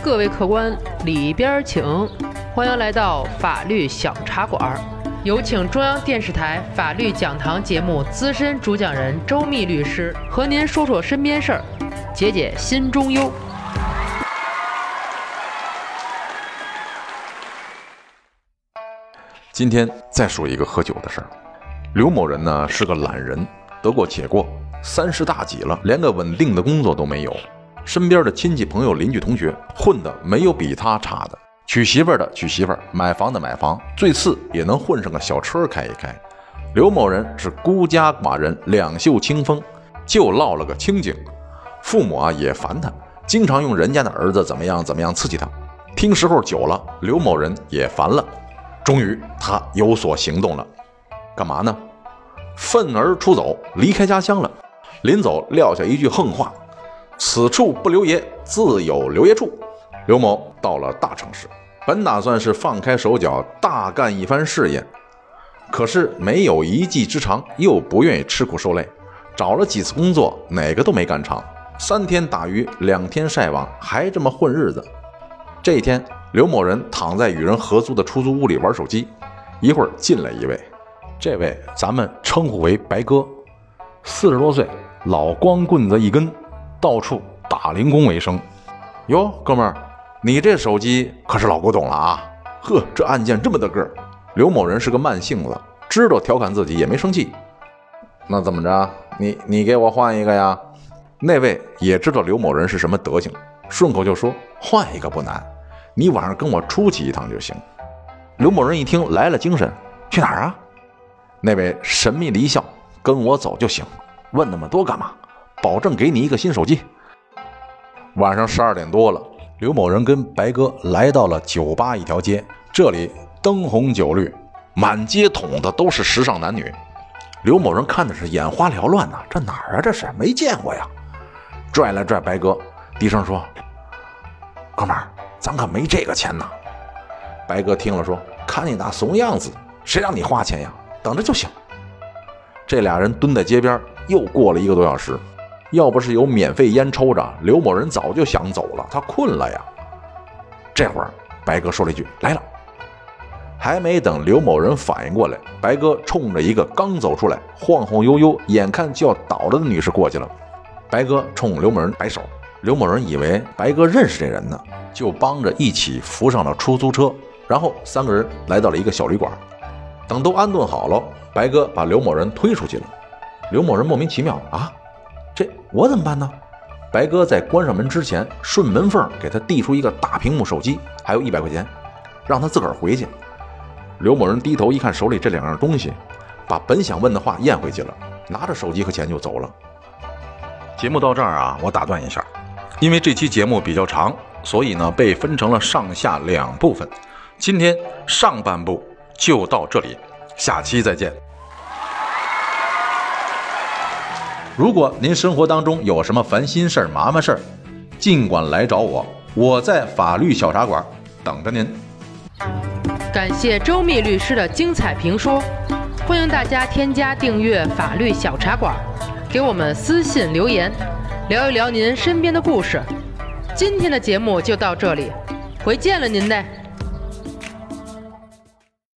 各位客官里边请，欢迎来到法律小茶馆。有请中央电视台法律讲堂节目资深主讲人周密律师和您说说身边事儿，解解心中忧。今天再说一个喝酒的事儿。刘某人呢是个懒人，得过且过，三十大几了，连个稳定的工作都没有。身边的亲戚朋友、邻居同学混的没有比他差的，娶媳妇儿的娶媳妇儿，买房的买房，最次也能混上个小车开一开。刘某人是孤家寡人，两袖清风，就落了个清静。父母啊也烦他，经常用人家的儿子怎么样怎么样刺激他。听时候久了，刘某人也烦了。终于，他有所行动了，干嘛呢？愤而出走，离开家乡了。临走，撂下一句横话：“此处不留爷，自有留爷处。”刘某到了大城市，本打算是放开手脚，大干一番事业，可是没有一技之长，又不愿意吃苦受累，找了几次工作，哪个都没干成。三天打鱼两天晒网，还这么混日子。这一天。刘某人躺在与人合租的出租屋里玩手机，一会儿进来一位，这位咱们称呼为白哥，四十多岁，老光棍子一根，到处打零工为生。哟，哥们儿，你这手机可是老古董了啊！呵，这按键这么大个儿。刘某人是个慢性子，知道调侃自己也没生气。那怎么着？你你给我换一个呀？那位也知道刘某人是什么德行，顺口就说换一个不难。你晚上跟我出去一趟就行。刘某人一听来了精神，去哪儿啊？那位神秘的一笑，跟我走就行。问那么多干嘛？保证给你一个新手机。晚上十二点多了，刘某人跟白哥来到了酒吧一条街，这里灯红酒绿，满街捅的都是时尚男女。刘某人看的是眼花缭乱呐，这哪儿啊？这是没见过呀。拽了拽白哥，低声说：“哥们儿。”咱可没这个钱呐！白哥听了说：“看你那怂样子，谁让你花钱呀？等着就行。”这俩人蹲在街边，又过了一个多小时。要不是有免费烟抽着，刘某人早就想走了，他困了呀。这会儿，白哥说了一句：“来了。”还没等刘某人反应过来，白哥冲着一个刚走出来、晃晃悠悠、眼看就要倒了的女士过去了。白哥冲刘某人摆手。刘某人以为白哥认识这人呢，就帮着一起扶上了出租车，然后三个人来到了一个小旅馆。等都安顿好了，白哥把刘某人推出去了。刘某人莫名其妙啊，我怎么办呢？白哥在关上门之前，顺门缝给他递出一个大屏幕手机，还有一百块钱，让他自个儿回去。刘某人低头一看手里这两样东西，把本想问的话咽回去了，拿着手机和钱就走了。节目到这儿啊，我打断一下。因为这期节目比较长，所以呢被分成了上下两部分。今天上半部就到这里，下期再见。如果您生活当中有什么烦心事儿、麻烦事儿，尽管来找我，我在法律小茶馆等着您。感谢周密律师的精彩评说，欢迎大家添加订阅法律小茶馆，给我们私信留言。聊一聊您身边的故事，今天的节目就到这里，回见了您嘞。